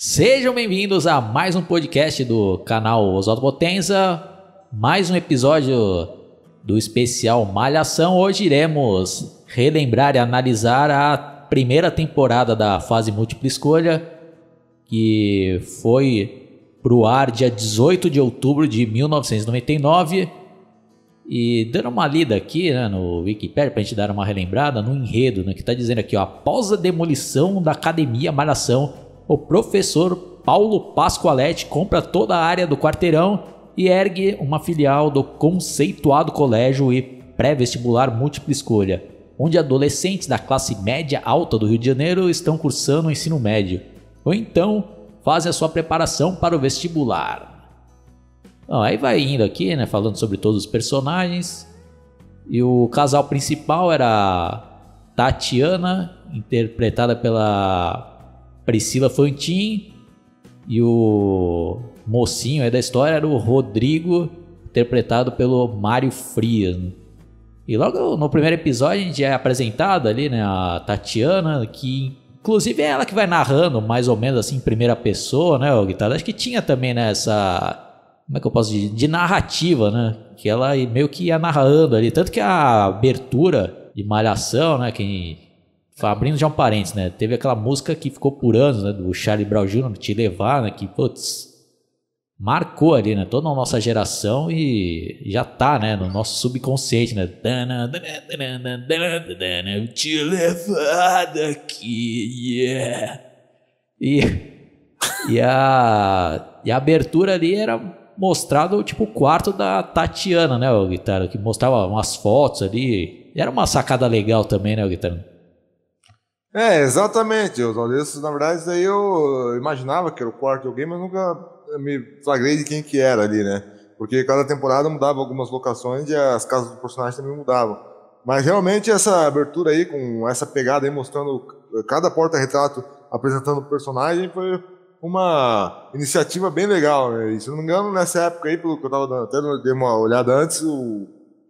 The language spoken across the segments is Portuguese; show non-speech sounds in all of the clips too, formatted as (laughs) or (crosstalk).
Sejam bem-vindos a mais um podcast do canal Oswaldo Potenza, mais um episódio do especial Malhação. Hoje iremos relembrar e analisar a primeira temporada da fase múltipla escolha, que foi pro ar dia 18 de outubro de 1999. E dando uma lida aqui né, no Wikipedia pra gente dar uma relembrada no enredo, né, que tá dizendo aqui, ó, após a demolição da Academia Malhação, o professor Paulo Pascoaletti compra toda a área do quarteirão e ergue uma filial do conceituado colégio e pré-vestibular múltipla escolha, onde adolescentes da classe média alta do Rio de Janeiro estão cursando o ensino médio, ou então fazem a sua preparação para o vestibular. Aí vai indo aqui, né, falando sobre todos os personagens. E o casal principal era Tatiana, interpretada pela Priscila Fantin, e o mocinho aí da história era o Rodrigo, interpretado pelo Mário Frias. né? E logo no primeiro episódio a gente é apresentado ali, né, a Tatiana, que inclusive é ela que vai narrando mais ou menos assim em primeira pessoa, né, o guitarra. Acho que tinha também nessa como é que eu posso dizer, de narrativa, né? Que ela meio que ia narrando ali. Tanto que a abertura de Malhação, né? Quem. Abrindo já um parênteses, né? Teve aquela música que ficou por anos, né? Do Charlie Brown Jr., Te Levar, né? Que, putz, marcou ali, né? Toda a nossa geração e já tá, né? No nosso subconsciente, né? Te levar daqui, yeah. E, e, a, e a abertura ali era mostrado tipo o quarto da Tatiana, né, o guitarra, que mostrava umas fotos ali. Era uma sacada legal também, né, o guitarra. É, exatamente. Oswaldo. Isso, na verdade, isso aí eu imaginava que era o quarto de alguém, mas nunca me flagrei de quem que era ali, né? Porque cada temporada mudava algumas locações e as casas dos personagens também mudavam. Mas realmente essa abertura aí, com essa pegada aí, mostrando cada porta-retrato apresentando o personagem, foi uma iniciativa bem legal. Né? E, se não me engano, nessa época aí, pelo que eu tava dando, até dei uma olhada antes, o,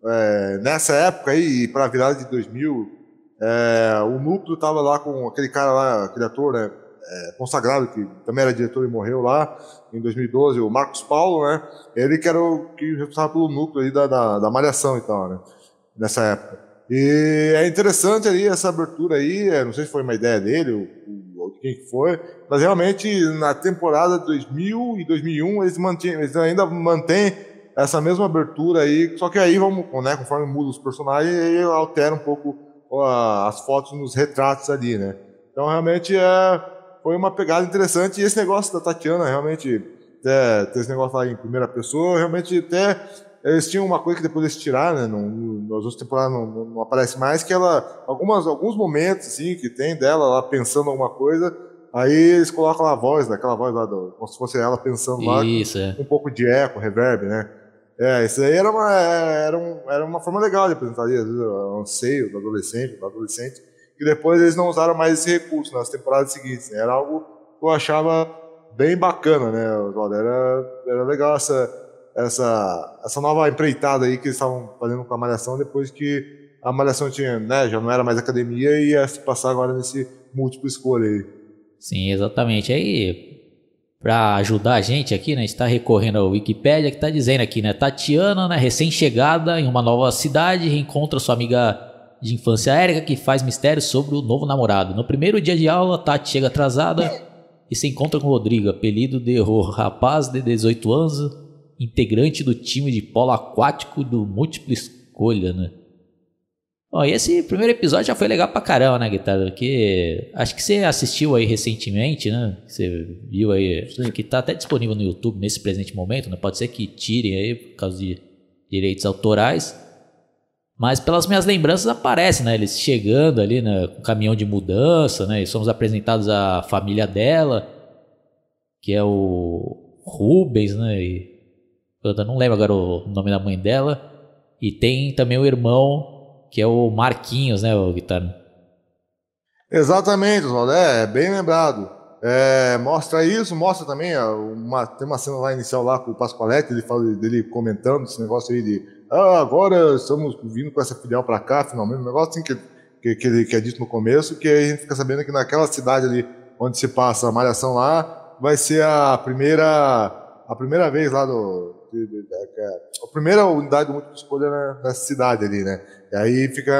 é, nessa época aí, para a virada de 2000, é, o núcleo tava lá com aquele cara lá, aquele ator, né, é, consagrado, que também era diretor e morreu lá em 2012, o Marcos Paulo, né, ele que era o que responsável pelo núcleo aí da, da, da malhação e tal, né, nessa época. E é interessante ali essa abertura aí, é, não sei se foi uma ideia dele, ou, de quem que foi, mas realmente na temporada 2000 e 2001 eles, mantêm, eles ainda mantêm essa mesma abertura aí, só que aí vamos, né, conforme mudam os personagens, aí altera um pouco as fotos nos retratos ali, né. Então realmente é, foi uma pegada interessante e esse negócio da Tatiana realmente, até, ter esse negócio lá em primeira pessoa, realmente até eles tinham uma coisa que depois eles tiraram, né, não, nas outras temporadas não, não, aparece mais, que ela, algumas, alguns momentos, assim, que tem dela lá pensando alguma coisa, aí eles colocam a voz, né, aquela voz lá, do, como se fosse ela pensando lá, Isso, é. um pouco de eco, reverb, né. É, isso aí era uma, era, um, era uma forma legal de apresentar, vezes, o anseio do adolescente, do adolescente, que depois eles não usaram mais esse recurso nas temporadas seguintes, né, era algo que eu achava bem bacana, né, Oswaldo, era, era legal essa essa, essa nova empreitada aí que eles estavam fazendo com a Malhação depois que a Malhação tinha, né, já não era mais academia e ia se passar agora nesse múltiplo escolha aí. Sim, exatamente. Aí, para ajudar a gente aqui, né, está recorrendo ao Wikipedia que está dizendo aqui, né, Tatiana, né, recém-chegada em uma nova cidade, reencontra sua amiga de infância Érica que faz mistérios sobre o novo namorado. No primeiro dia de aula, Tati chega atrasada e se encontra com Rodrigo, apelido de rapaz de 18 anos, integrante do time de polo aquático do Múltipla Escolha, né? Ó, e esse primeiro episódio já foi legal pra caramba, né, Guitarra? Porque acho que você assistiu aí recentemente, né? Você viu aí, Sim. que tá até disponível no YouTube nesse presente momento, né? Pode ser que tirem aí por causa de direitos autorais. Mas pelas minhas lembranças aparece, né? Eles chegando ali né, com caminhão de mudança, né? E somos apresentados à família dela, que é o Rubens, né? E eu não lembro agora o nome da mãe dela. E tem também o irmão, que é o Marquinhos, né, o Guitarra? Exatamente, Oswaldo, é, bem lembrado. É, mostra isso, mostra também, uma, tem uma cena lá inicial lá com o Pascoaletti, ele fala dele comentando esse negócio aí de ah, agora estamos vindo com essa filial para cá, finalmente, um negócio assim que, que, que, que é dito no começo, que a gente fica sabendo que naquela cidade ali onde se passa a malhação lá, vai ser a primeira a primeira vez lá do a primeira unidade do múltipla escolha nessa cidade ali, né? E aí fica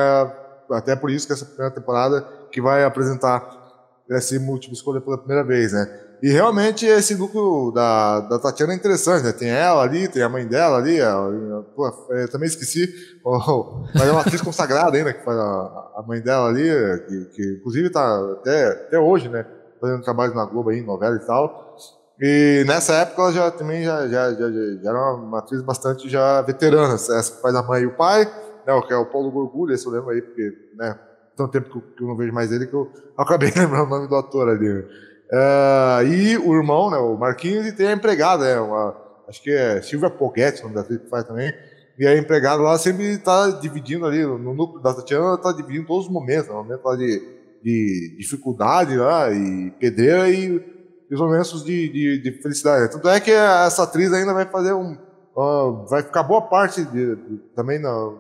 até por isso que essa primeira temporada que vai apresentar esse múltipla escolha pela primeira vez, né? E realmente esse núcleo da, da Tatiana é interessante, né? Tem ela ali, tem a mãe dela ali, eu também esqueci, oh, mas é uma atriz (laughs) consagrada ainda, que faz a, a mãe dela ali, que, que inclusive está até, até hoje, né? Fazendo trabalho na Globo aí, novela e tal. E nessa época ela já também já, já, já, já era uma atriz bastante já veterana, essa que faz a mãe e o pai, né? Que é o Paulo Gorgulho, esse eu lembro aí, porque, né? Tanto tempo que eu, que eu não vejo mais ele que eu (laughs) acabei lembrando o nome do ator ali? Uh, e o irmão, né, o Marquinhos, e tem a empregada, né, uma, acho que é Silvia Poguetti, o nome da atriz que faz também. E a empregada lá sempre está dividindo ali, no núcleo da Tatiana, está dividindo todos os momentos, né, momentos lá de, de dificuldade lá, e pedreira, e os momentos de, de, de, felicidade. Tanto é que essa atriz ainda vai fazer um. Uh, vai ficar boa parte de, também no,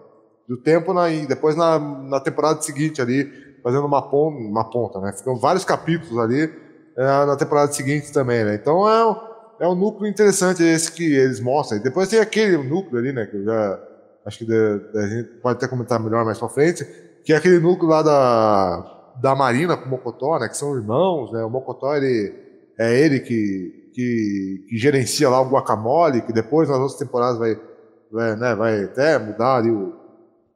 do tempo na, e depois na, na temporada seguinte ali, fazendo uma ponta, uma ponta, né? Ficam vários capítulos ali é, na temporada seguinte também, né? Então é um, é um núcleo interessante esse que eles mostram. E depois tem aquele núcleo ali, né? Que eu já acho que de, de, a gente pode até comentar melhor mais pra frente, que é aquele núcleo lá da, da Marina com o Mocotó, né? Que são irmãos, né? O Mocotó, ele, é ele que, que, que gerencia lá o guacamole, que depois nas outras temporadas vai, vai, né, vai até mudar ali o,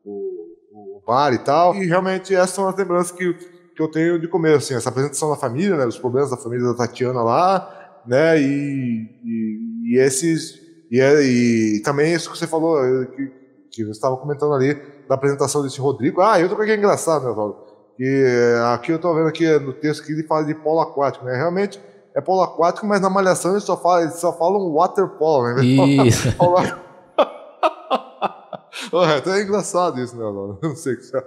o, o bar e tal. E realmente essas são as lembranças que que eu tenho de começo, assim, essa apresentação da família, né, dos problemas da família da Tatiana lá, né, e, e, e esses, e, é, e, também isso que você falou, que, que você estava comentando ali, da apresentação desse Rodrigo, ah, eu tô que é engraçado, né, Paulo, que eh, aqui eu tô vendo aqui no texto que ele fala de polo aquático, né, realmente é polo aquático, mas na malhação eles só falam, eles só falam waterpolo, né, isso. (laughs) é até engraçado isso, né, não sei o que você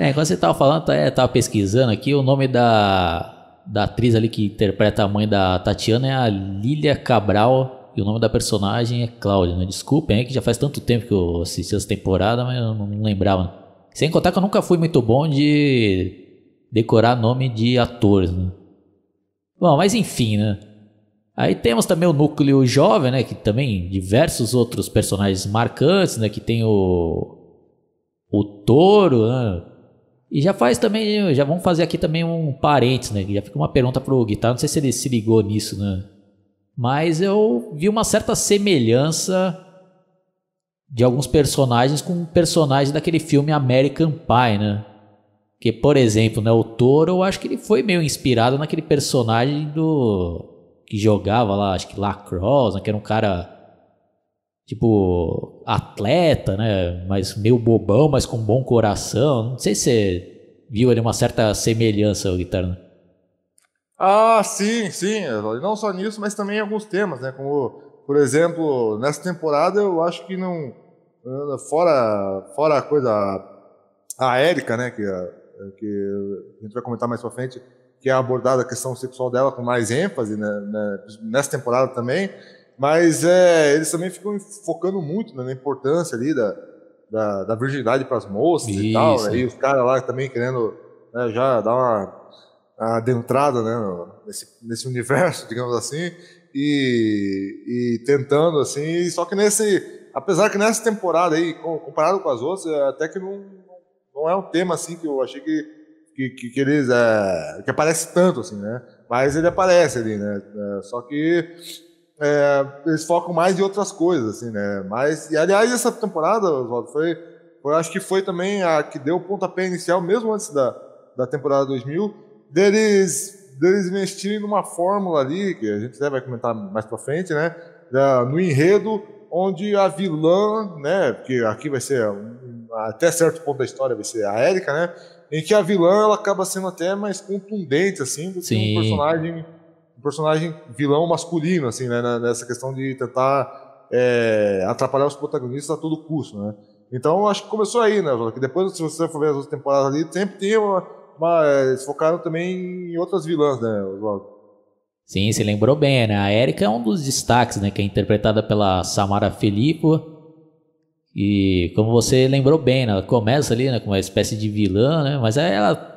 é, quando você tava falando, tá, é, tava pesquisando aqui, o nome da, da atriz ali que interpreta a mãe da Tatiana é a Lília Cabral e o nome da personagem é Cláudia, né? Desculpem, é que já faz tanto tempo que eu assisti essa temporada, mas eu não lembrava. Sem contar que eu nunca fui muito bom de decorar nome de atores, né? Bom, mas enfim, né? Aí temos também o núcleo jovem, né? Que também diversos outros personagens marcantes, né? Que tem o o touro, né? E já faz também, já vamos fazer aqui também um parênteses, né? Já fica uma pergunta pro Guitar, não sei se ele se ligou nisso, né? Mas eu vi uma certa semelhança de alguns personagens com personagem daquele filme American Pie, né? Que, por exemplo, né, o Toro, eu acho que ele foi meio inspirado naquele personagem do que jogava lá, acho que lacrosse, né, que era um cara tipo, atleta, né? Mas meio bobão, mas com bom coração. Não sei se você viu ali uma certa semelhança, Guitarra. Ah, sim, sim. Não só nisso, mas também em alguns temas, né? Como, por exemplo, nessa temporada eu acho que não. Fora, fora a coisa. A Érica, né? Que, que a gente vai comentar mais pra frente, que é abordada a questão sexual dela com mais ênfase, né? Nessa temporada também. Mas é, eles também ficam focando muito né, na importância ali da, da, da virgindade para as moças Isso. e tal. Né? E os caras lá também querendo né, já dar uma, uma adentrada né, nesse, nesse universo, (laughs) digamos assim, e, e tentando assim. Só que nesse. Apesar que nessa temporada aí, comparado com as outras, é, até que não, não é um tema assim que eu achei que, que, que, que eles. É, que aparece tanto, assim, né? Mas ele aparece ali, né? É, só que é, eles focam mais em outras coisas, assim, né? Mas, e aliás, essa temporada, Oswaldo, foi, foi, acho que foi também a que deu o pontapé inicial, mesmo antes da, da temporada 2000, deles, deles investirem numa fórmula ali, que a gente vai comentar mais pra frente, né? no enredo, onde a vilã, né? Porque aqui vai ser, até certo ponto da história, vai ser a Erika, né? Em que a vilã ela acaba sendo até mais contundente, assim, do que um personagem um personagem vilão masculino, assim, né, nessa questão de tentar é, atrapalhar os protagonistas a todo custo, né. Então, acho que começou aí, né, que depois, se você for ver as outras temporadas ali, sempre tem uma, uma eles focaram também em outras vilãs, né, Oswaldo. Sim, você lembrou bem, né, a Erika é um dos destaques, né, que é interpretada pela Samara Filippo, e como você lembrou bem, né, ela começa ali, né, com uma espécie de vilã, né, mas ela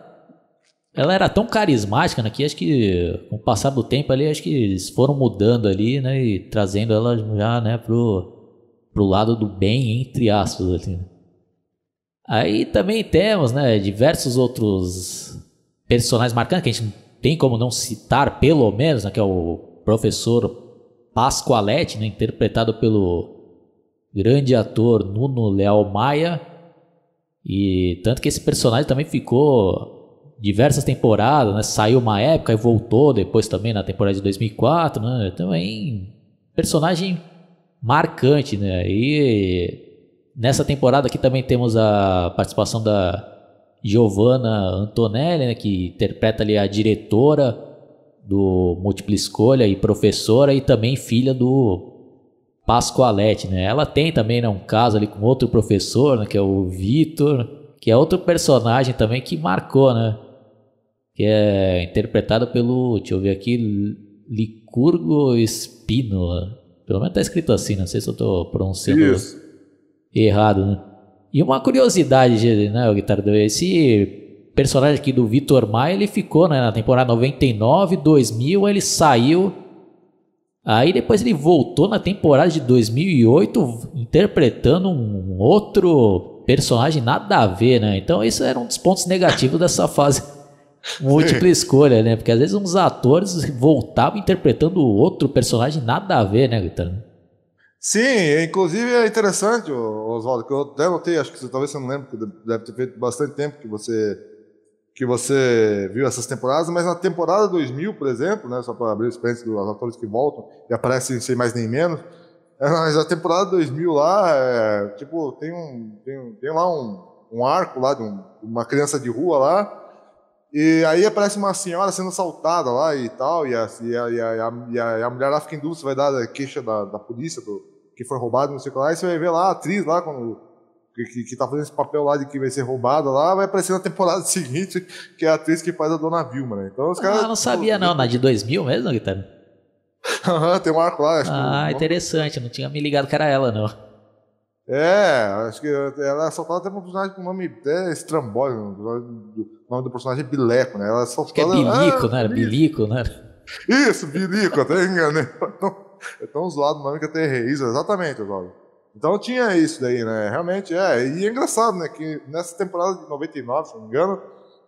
ela era tão carismática, né, que acho que com o passar do tempo ali, acho que eles foram mudando ali, né, e trazendo ela já, né, pro, pro lado do bem, entre aspas, ali. Aí também temos, né, diversos outros personagens marcantes que a gente não tem como não citar, pelo menos, né, que é o professor Pascoaletti, né, interpretado pelo grande ator Nuno Leal Maia, e tanto que esse personagem também ficou diversas temporadas, né? Saiu uma época e voltou depois também na temporada de 2004, né? Também personagem marcante, né? E nessa temporada aqui também temos a participação da Giovanna Antonelli, né? Que interpreta ali a diretora do Múltipla Escolha e professora e também filha do Pascoalete, né? Ela tem também né, um caso ali com outro professor, né? Que é o Vitor, que é outro personagem também que marcou, né? que é interpretado pelo, deixa eu ver aqui, Licurgo Espino. Pelo menos tá escrito assim, não sei se eu tô pronunciando Isso. errado, né? E uma curiosidade, né, Guitarra, esse personagem aqui do Vitor Maia, ele ficou né, na temporada 99, 2000, ele saiu. Aí depois ele voltou na temporada de 2008 interpretando um outro personagem nada a ver, né? Então isso era um dos pontos negativos (laughs) dessa fase (laughs) múltipla escolha, né? Porque às vezes uns atores voltavam interpretando outro personagem nada a ver, né, Guitarra? Sim, inclusive é interessante, Oswaldo, que eu até notei, acho que você, talvez você não lembre, porque deve ter feito bastante tempo que você que você viu essas temporadas, mas na temporada 2000, por exemplo, né, só para abrir os parênteses dos atores que voltam e aparecem sem mais nem menos, é, mas a temporada 2000 lá, é, tipo, tem um, tem, tem lá um, um arco lá de um, uma criança de rua lá, e aí aparece uma senhora sendo assaltada lá e tal, e a, e a, e a, e a, a mulher lá fica em dúvida se vai dar queixa da, da polícia do, que foi roubado, não sei o que lá, e você vai ver lá a atriz lá, quando, que, que, que tá fazendo esse papel lá de que vai ser roubada lá, vai aparecer na temporada (laughs) seguinte, que é a atriz que faz a Dona Vilma, né? Então os ah, caras... Ah, não sabia não, na de 2000 mesmo, Guitarra? (laughs) Aham, tem um arco lá. ah, interessante, não tinha me ligado que era ela, não. É, acho que ela é soltada até um personagem com nome até estrambólico. O nome do personagem é Bileco, né? Ela é soltada. Que é Bilico, ah, né? Bilico, né? Isso, Bilico, até enganei. (laughs) É tão zoado o nome que até errei. Isso, exatamente, Oswaldo. Então tinha isso daí, né? Realmente, é. E é engraçado, né? Que nessa temporada de 99, se não me engano,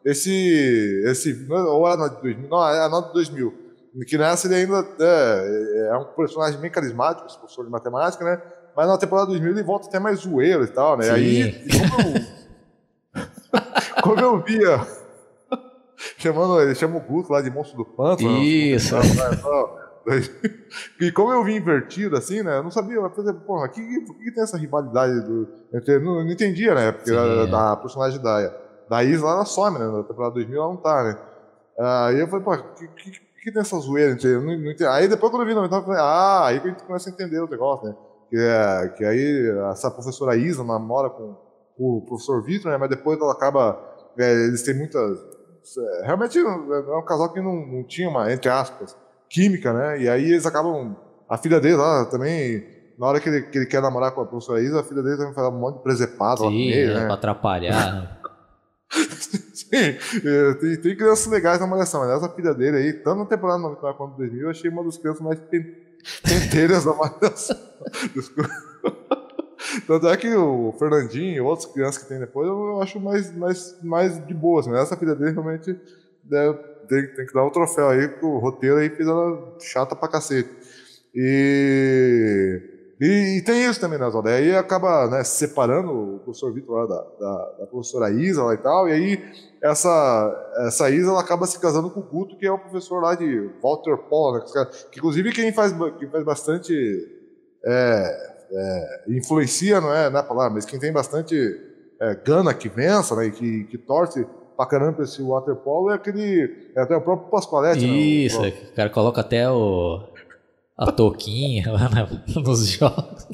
esse. esse ou era a de 2000, não, é a nota de 2000. Que nessa ele ainda é, é um personagem bem carismático, esse professor de matemática, né? Mas na temporada 2000 ele volta até mais zoeiro e tal, né? Sim. Aí, como eu, (laughs) como eu via, chamando, ele chama o Guto lá de monstro do pântano. Isso. E como eu vi invertido assim, né? Eu não sabia, mas porra, que, que, que tem essa rivalidade do. Eu não, não entendia, né? Porque a, da personagem da, da Isla ela some, né? Na temporada 2000 ela não tá, né? Aí eu falei, pô, que, que, que tem essa zoeira? Não, não, não, aí depois quando eu vi 99, eu falei, ah, aí que a gente começa a entender o negócio, né? que, é, que aí essa professora Isa namora com, com o professor Vitor, né, mas depois ela acaba. É, eles têm muitas. É, realmente é um casal que não, não tinha uma, entre aspas, química, né? E aí eles acabam. A filha dele lá também na hora que ele, que ele, quer namorar com a professora Isa, a filha dele também faz um monte de presepado Sim, lá ele, é, né? Pra atrapalhar. Né? (laughs) Sim, é, tem, tem, crianças legais na malhação, mas essa filha dele aí, tanto na temporada 99 quanto 2000, eu achei uma das crianças mais Penteiras (laughs) da malhação. Tanto é que o Fernandinho e outras crianças que tem depois eu acho mais, mais, mais de boas. Mas essa filha dele realmente deve, tem, tem, que dar um troféu aí, porque o roteiro aí fez ela chata pra cacete. E, e, e tem isso também, né, Zolda? Aí acaba né, separando o professor Vitor lá da, da, da, professora Isa lá e tal, e aí essa, essa Isa ela acaba se casando com o Guto, que é o professor lá de Walter Paul, né, que inclusive quem faz, quem faz bastante. É, é, influencia, não é, não é a palavra, mas quem tem bastante é, gana que vença, né, e que, que torce pra caramba esse waterpolo é aquele. É até o próprio Pascoalete. Né, isso, né, o, o cara coloca até o. a touquinha lá na, (laughs) nos jogos.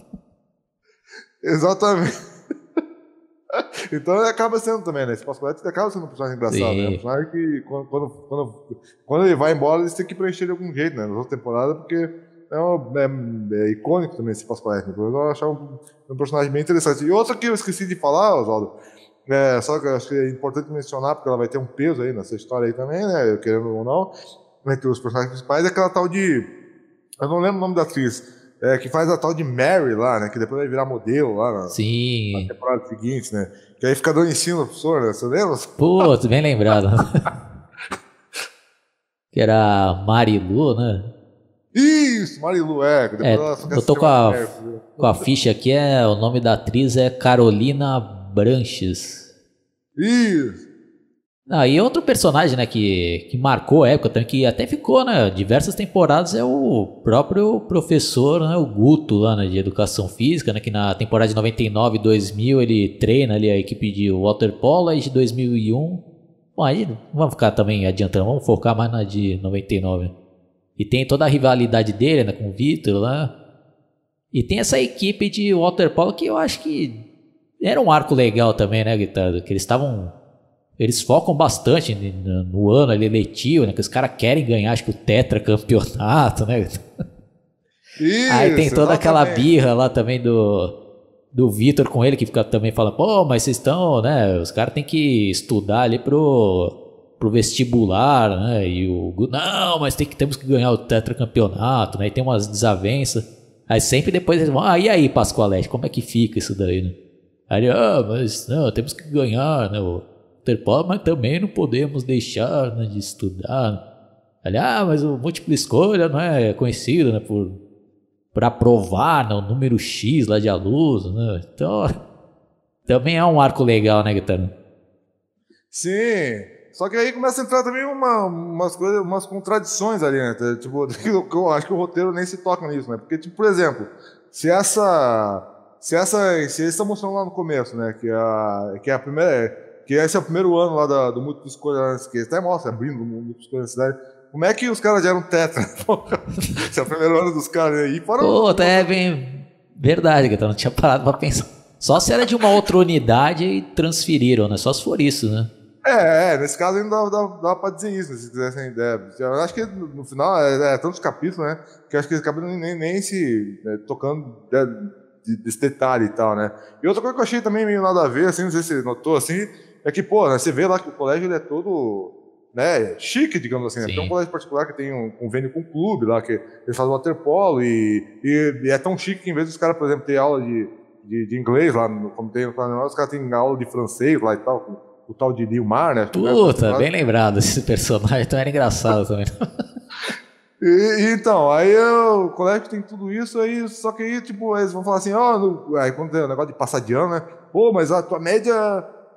Exatamente. (laughs) então ele acaba sendo também, né? Esse Pascoalete acaba sendo um personagem engraçado, Sim. né? Um personagem que quando, quando, quando, quando, ele vai embora, eles têm que preencher de algum jeito, né? Nas outras temporadas, porque é, um, é, é, icônico também esse Pascoal Etnico. Eu achava um, um, personagem bem interessante. E outra que eu esqueci de falar, Oswaldo, É, só que eu acho que é importante mencionar, porque ela vai ter um peso aí nessa história aí também, né? Querendo ou não, entre os personagens principais, é aquela tal de. Eu não lembro o nome da atriz. É, que faz a tal de Mary lá, né? Que depois vai virar modelo lá na, Sim. na temporada seguinte, né? Que aí fica dando ensino ao professor, né? Você lembra? Putz, bem lembrado. (laughs) que era Marilu, né? Isso, Marilu, é. Depois É, eu tô com a, Mary. com a ficha aqui, é, o nome da atriz é Carolina Branches. Isso. Ah, e outro personagem, né, que, que marcou a época, também, que até ficou, né, diversas temporadas, é o próprio professor, né, o Guto, lá, né, de Educação Física, né, que na temporada de 99 e 2000 ele treina ali a equipe de waterpolo, aí de 2001... Bom, aí não vamos ficar também adiantando, vamos focar mais na de 99. E tem toda a rivalidade dele, né, com o Vitor lá. E tem essa equipe de waterpolo que eu acho que era um arco legal também, né, Guitarra? Que eles estavam eles focam bastante no, no ano ali letivo, né? Que os caras querem ganhar, acho que o tetracampeonato, né? Isso, Aí tem toda aquela exatamente. birra lá também do, do Vitor com ele, que fica também falando, pô, mas vocês estão, né? Os caras têm que estudar ali pro, pro vestibular, né? E o não, mas tem que, temos que ganhar o tetracampeonato, né? E tem umas desavenças. Aí sempre depois eles vão, ah, e aí, Pascoalete, como é que fica isso daí, né? Aí ah, mas não, temos que ganhar, né? O Interpol, mas também não podemos deixar né, de estudar. Aí, ah, mas o múltipla escolha não é conhecido, né? Por, por aprovar né, o número X lá de alunos, né? Então, (laughs) também é um arco legal, né, Guitarra? Sim. Só que aí começa a entrar também uma, umas coisas, umas contradições ali, né? Tipo, (laughs) eu acho que o roteiro nem se toca nisso, né? Porque, tipo, por exemplo, se essa. Se essa. Se eles estão mostrando lá no começo, né? Que a, que é a primeira. Que esse é o primeiro ano lá da, do múltiplo escolha, né, que até mostra, abrindo o múltiplo escolha na cidade. Como é que os caras já eram tetra? (laughs) Esse é o primeiro ano dos caras aí. Fora Pô, tá é bem verdade, Guitarra, não tinha parado pra pensar. Só se era de uma outra unidade e transferiram, né? Só se for isso, né? É, é, nesse caso ainda dá, dá, dá pra dizer isso, né, se quisessem ideia. Eu acho que no, final é, é tantos capítulos, né? Que eu acho que eles acabam nem, nem se né, tocando né, desse detalhe e tal, né? E outra coisa que eu achei também meio nada a ver, assim, não sei se você notou, assim, é que, pô, né, você vê lá que o colégio ele é todo né, chique, digamos assim, né? Tem um colégio particular que tem um convênio com um clube lá, que eles fazem waterpolo e, e, e é tão chique que em vez dos caras, por exemplo, ter aula de, de, de inglês lá, no, como tem no Planalto, os caras têm aula de francês lá e tal, com o tal de Nilmar, né? Puta, bem lembrado esse personagem, então era engraçado também. (laughs) E, então, aí eu- o colégio tem tudo isso, aí, só que aí, tipo, eles vão falar assim, ó, no- aí quando tem o negócio de passar de ano, né? Pô, mas a tua média,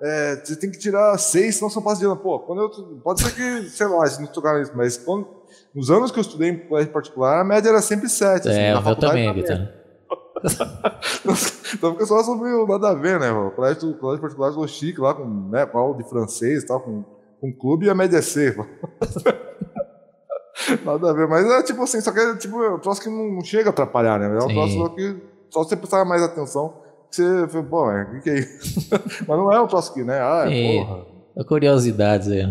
é, você tem que tirar seis, senão você não passa de ano. Pô, quando eu, pode ser que, sei lá, se não tocaram isso, mas quando, nos anos que eu estudei em colégio particular, a média era sempre sete. assim, É, meu faculdade também, Guitarra. (laughs) Então fica só sobre o nada a ver, né? O colégio, o colégio particular é chique lá, com, né, aula de francês e tal, com, com clube e a média é C. (laughs) (laughs) nada a ver, mas é tipo assim, só que é tipo, é um troço que não chega a atrapalhar, né? É um Sim. troço que só você prestar mais atenção, que você fala, pô, é, o que, que é isso? (laughs) mas não é um troço que, né? Ah, Sim. porra. Curiosidades aí.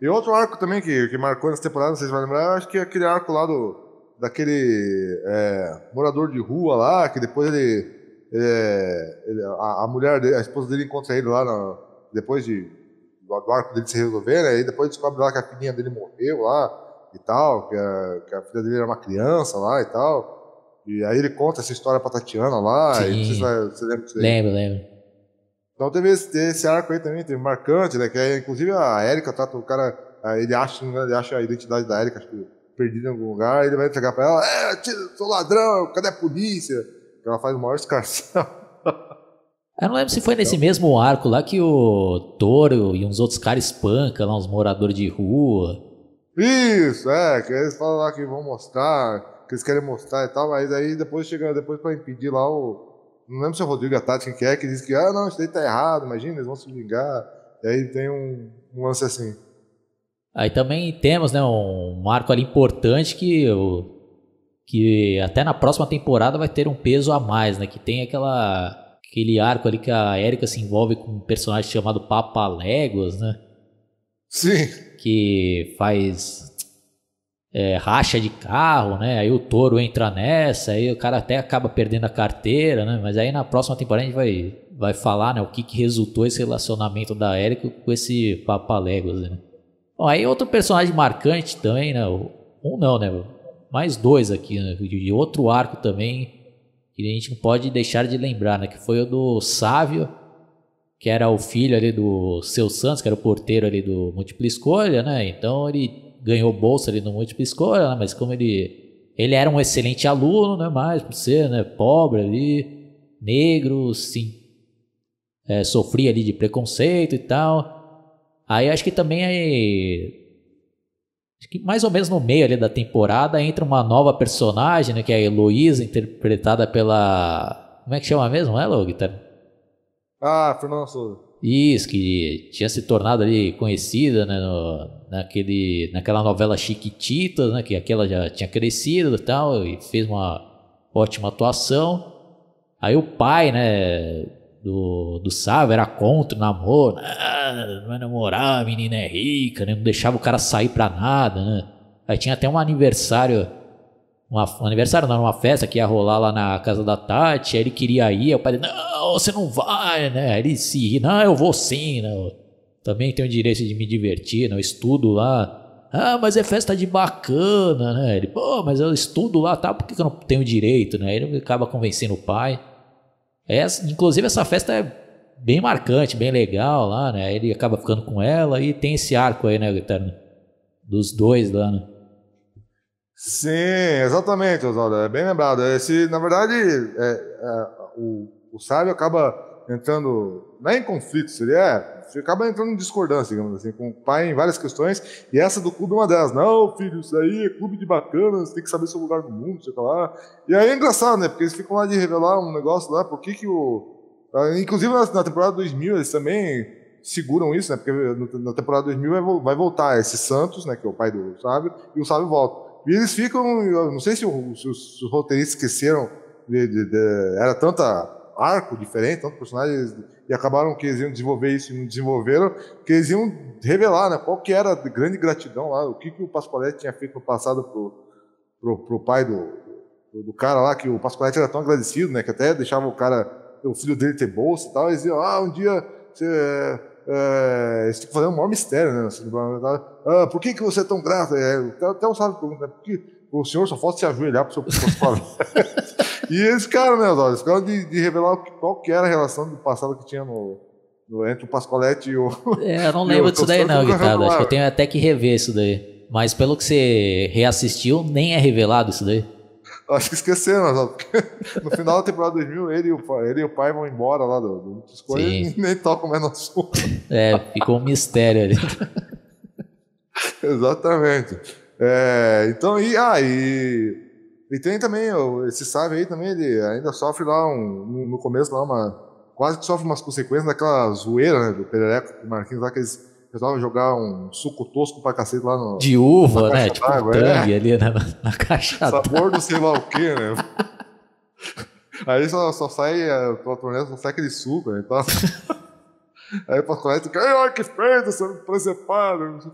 E outro arco também que, que marcou nessa temporada, não sei se vai lembrar, acho que é aquele arco lá do. daquele é, morador de rua lá, que depois ele. é, ele- a, a mulher dele, a esposa dele encontra ele lá na- depois de, do, do arco dele se resolver, né? E depois descobre lá que a filhinha dele morreu lá e tal, que a, que a filha dele era uma criança lá e tal. E aí ele conta essa história pra Tatiana lá, e não sei se Sim. você lembra disso aí. Lembro, lembro. Então teve esse, esse arco aí também, teve marcante, né? Que é, inclusive a Erika trata o cara, ele acha, ele acha a identidade da Erika, perdida em algum lugar, ele vai entregar pra ela, é, tio, sou ladrão, cadê a polícia? Que ela faz o maior escarcel. (laughs) Eu não lembro se foi nesse mesmo arco lá que o Toro e uns outros caras espancam lá uns moradores de rua. Isso, é, que eles falam lá que vão mostrar, que eles querem mostrar e tal, mas aí depois chega, depois pra impedir lá o. Não lembro se é o Rodrigo Atati quem que é, que diz que, ah, não, isso daí tá errado, imagina, eles vão se vingar. E aí tem um, um lance assim. Aí também temos, né, um arco ali importante que, o, que até na próxima temporada vai ter um peso a mais, né? Que tem aquela, aquele arco ali que a Erika se envolve com um personagem chamado Papa Léguas, né? Sim. Que faz é, racha de carro, né? Aí o touro entra nessa, aí o cara até acaba perdendo a carteira, né? Mas aí na próxima temporada a gente vai vai falar, né, o que, que resultou esse relacionamento da Érica com esse Papaléguas, né? Bom, aí outro personagem marcante também, né? Um não, né? Mais dois aqui, né? De outro arco também que a gente não pode deixar de lembrar, né? Que foi o do Sávio, que era o filho ali do Seu Santos, que era o porteiro ali do Múltipla Escolha, né? Então ele ganhou bolsa ali no Múltipla Escolha, né? mas como ele ele era um excelente aluno, né? Mas por ser, né? Pobre ali, negro, sim, é, sofria ali de preconceito e tal. Aí acho que também é, acho que mais ou menos no meio ali da temporada entra uma nova personagem, né, que é a Heloísa, interpretada pela como é que chama mesmo ela, Guitarra? Ah, Fernanda Souza. Isso, que tinha se tornado ali conhecida, né, no, naquele, naquela novela Chiquititas, né, que aquela já tinha crescido e tal, e fez uma ótima atuação. Aí o pai, né, do, do Sábio era contra o namoro. Ah, não vai namorar, a menina é rica, né? Não deixava o cara sair pra nada, né? Aí tinha até um aniversário, uma, um aniversário não, uma festa que ia rolar lá na casa da Tati, aí ele queria ir, aí o pai disse, não, você não vai, né? Ele se não, eu vou sim, né? também tenho o direito de me divertir, né? Eu estudo lá. Ah, mas é festa de bacana, né? Ele, pô, mas eu estudo lá, tá? Por que, eu não tenho direito, né? Ele acaba convencendo o pai. Essa, inclusive, essa festa é bem marcante, bem legal lá, né? Ele acaba ficando com ela e tem esse arco aí, né, Eterno? Dos dois lá, né? Sim, exatamente, Oswaldo. É bem lembrado. Esse, na verdade, é, é, o, o sábio acaba entrando, não é em conflito, seria você acaba entrando em discordância, digamos assim, com o pai em várias questões, e essa do clube é uma delas. Não, filho, isso aí é clube de bacanas, tem que saber seu lugar no mundo, sei lá. E aí é engraçado, né? Porque eles ficam lá de revelar um negócio lá, por que que o... Ah, inclusive na temporada 2000 eles também seguram isso, né? Porque na temporada 2000 vai voltar esse Santos, né? Que é o pai do Sábio, e o Sábio volta. E eles ficam, não sei se, os, se os roteiristas esqueceram, de, de, de, era tanta arco diferente, tantos personagens, e acabaram que eles iam desenvolver isso e não desenvolveram, que eles iam revelar, né, qual que era a grande gratidão lá, o que, que o Pascoalete tinha feito no passado pro, pro, pro pai do, do cara lá, que o Pascoalete era tão agradecido, né, que até deixava o cara, o filho dele ter bolsa e tal, eles diziam, ah, um dia você... É, é, eles que fazer um maior mistério, né? Ah, por que, que você é tão grato? É, até, o sábio pergunta, né? O senhor só pode se ajoelhar para o seu Pascoalete. (laughs) E eles ficaram, né, Oswaldo? Eles ficaram de, de revelar qual que era a relação do passado que tinha no, no entre o Pascoalete e o. É, eu não (laughs) lembro disso daí, não, Guitarra. Acho que eu tenho até que rever isso daí. Mas pelo que você reassistiu, nem é revelado isso daí. Acho que esqueceram, Oswaldo. (laughs) No final da temporada 2000, ele e o pai, ele e o pai vão embora lá do, do escolha e (laughs) nem tocam mais no assunto. É, ficou um mistério ali. Exatamente. É, então, e, ah, e tem também, esse Sávio aí também, ele ainda sofre lá, um, no começo lá, uma, quase que sofre umas consequências daquela zoeira, né, do Perereco, do Marquinhos lá, que eles resolvem jogar um suco tosco pra cacete lá no... De uva, né, tipo um é. ali na, (laughs) na caixa Sabor do sei lá o quê, né. (laughs) Aí só, só sai, pela torneira só sai aquele suco, né, então... (laughs) Aí o Pascoalete fica, ai, que feito, você preservado.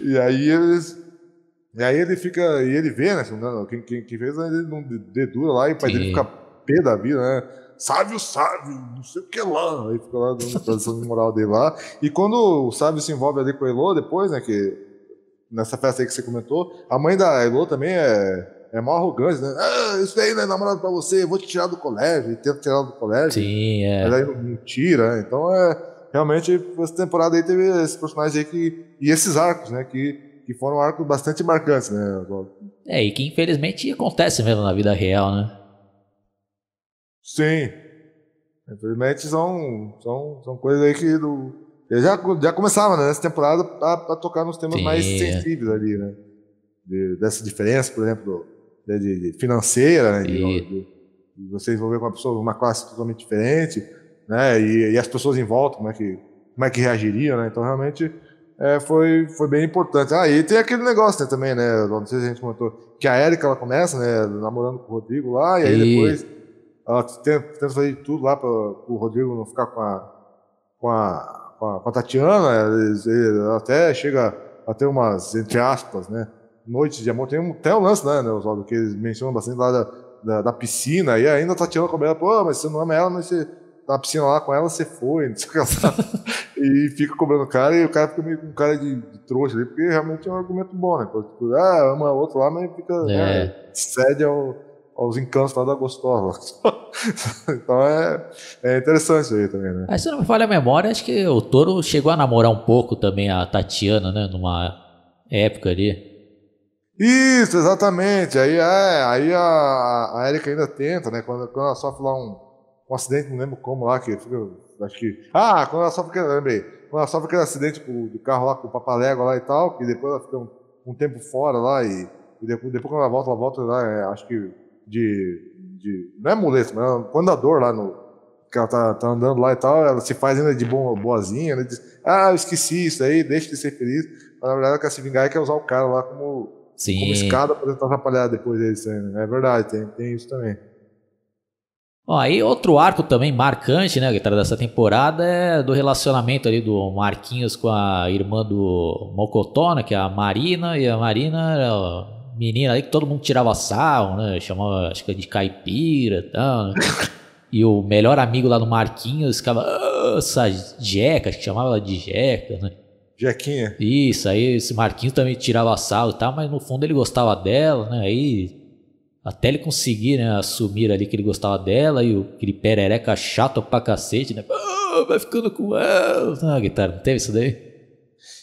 e aí eles e aí ele fica, e ele vê, né? Quem, quem, quem fez, ele não dedura lá e o pai Sim. dele fica pé da vida, né? Sávio, sábio, não sei o que lá. Aí fica lá dando tradição de moral dele lá. E quando o sábio se envolve ali com a Elo, depois, né? Que nessa festa aí que você comentou, a mãe da Elo também é, é mal arrogante, né? Ah, isso aí não é namorado pra você, vou te tirar do colégio. E tenta tirar do colégio. Sim, é. Mas aí não tira, né? Então é. Realmente, essa temporada aí teve esses personagens aí que. E esses arcos, né? Que que foram arcos bastante marcantes, né? É, e que infelizmente acontece mesmo na vida real, né? Sim. Infelizmente são, são, são coisas aí que do, já, já começava né, nessa temporada a, tocar nos temas Sim. mais sensíveis ali, né? De, dessa diferença, por exemplo, de, de, de financeira, né? De, de, você envolver com uma pessoa, uma classe totalmente diferente, né? E, e as pessoas em volta, como é que, como é que reagiriam, né? Então, realmente, é, foi, foi bem importante. Ah, e tem aquele negócio né, também, né? Não sei se a gente comentou, que a Erika ela começa, né, namorando com o Rodrigo lá, e aí e... depois ela tenta, tenta fazer tudo lá para o Rodrigo não ficar com a, com a, com a, com a Tatiana. Eles, ele até chega a ter umas, entre aspas, né? Noites de amor. Tem até o um lance, né, né, Oswaldo, que eles mencionam bastante lá da, da, da piscina, e ainda tá tirando com ela, pô, mas você não ama ela, mas você na piscina lá com ela, você foi, não sei o que lá. e fica cobrando o cara, e o cara fica meio com cara de, de trouxa ali, porque realmente é um argumento bom, né? Tipo, ah, ama outro lá, mas fica, é. né, cede ao, aos encantos lá da gostosa. (laughs) então é, é interessante isso aí também, né? Aí, se não me falha a memória, acho que o Toro chegou a namorar um pouco também a Tatiana, né? Numa época ali. Isso, exatamente. Aí, é, aí a, a Erika ainda tenta, né? Quando, quando ela sofre lá um, um acidente, não lembro como lá, que fica, acho que. Ah, quando ela sofre, lembrei. Quando ela sofre aquele acidente tipo, do carro lá com o papalégua lá e tal, que depois ela fica um, um tempo fora lá e, e, depois, depois quando ela volta, ela volta lá, é, acho que de, de. Não é muleta, mas é um andador lá no. Que ela tá, tá andando lá e tal, ela se faz ainda de boa, boazinha, né? Diz, ah, eu esqueci isso aí, deixa de ser feliz. Mas na verdade ela quer se vingar e quer usar o cara lá como Sim. como escada para tentar atrapalhar depois deles. É verdade, tem, tem isso também. Ó, aí outro arco também marcante, né, guitarra dessa temporada é do relacionamento ali do Marquinhos com a irmã do Mocotó, né, que é a Marina, e a Marina era a menina ali que todo mundo tirava sarro, né, chamava acho que de caipira e tal, né? E o melhor amigo lá do Marquinhos ficava, ah, essa jeca, acho que chamava ela de jeca, né? Jequinha. Isso, aí esse Marquinhos também tirava sal e tal, mas no fundo ele gostava dela, né? Aí até ele conseguir né, assumir ali que ele gostava dela e o, aquele perereca chato pra cacete, né? Oh, vai ficando com ela. Ah, guitarra, não teve isso daí?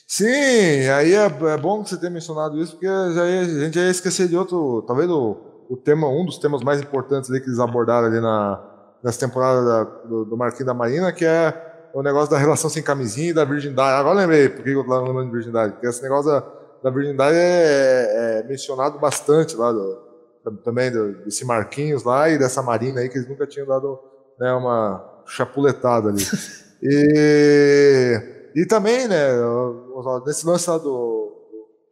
Sim, aí é, é bom que você tenha mencionado isso, porque já ia, a gente ia esquecer de outro, talvez o, o tema, um dos temas mais importantes ali que eles abordaram ali na, nessa temporada da, do, do Marquinhos da Marina, que é o negócio da relação sem camisinha e da virgindade. Agora lembrei por que eu tô lembrando de virgindade. Porque esse negócio da, da virgindade é, é, mencionado bastante lá do, também desse Marquinhos lá e dessa Marina aí, que eles nunca tinham dado né, uma chapuletada ali. (laughs) e, e também, né, nesse lance lá do,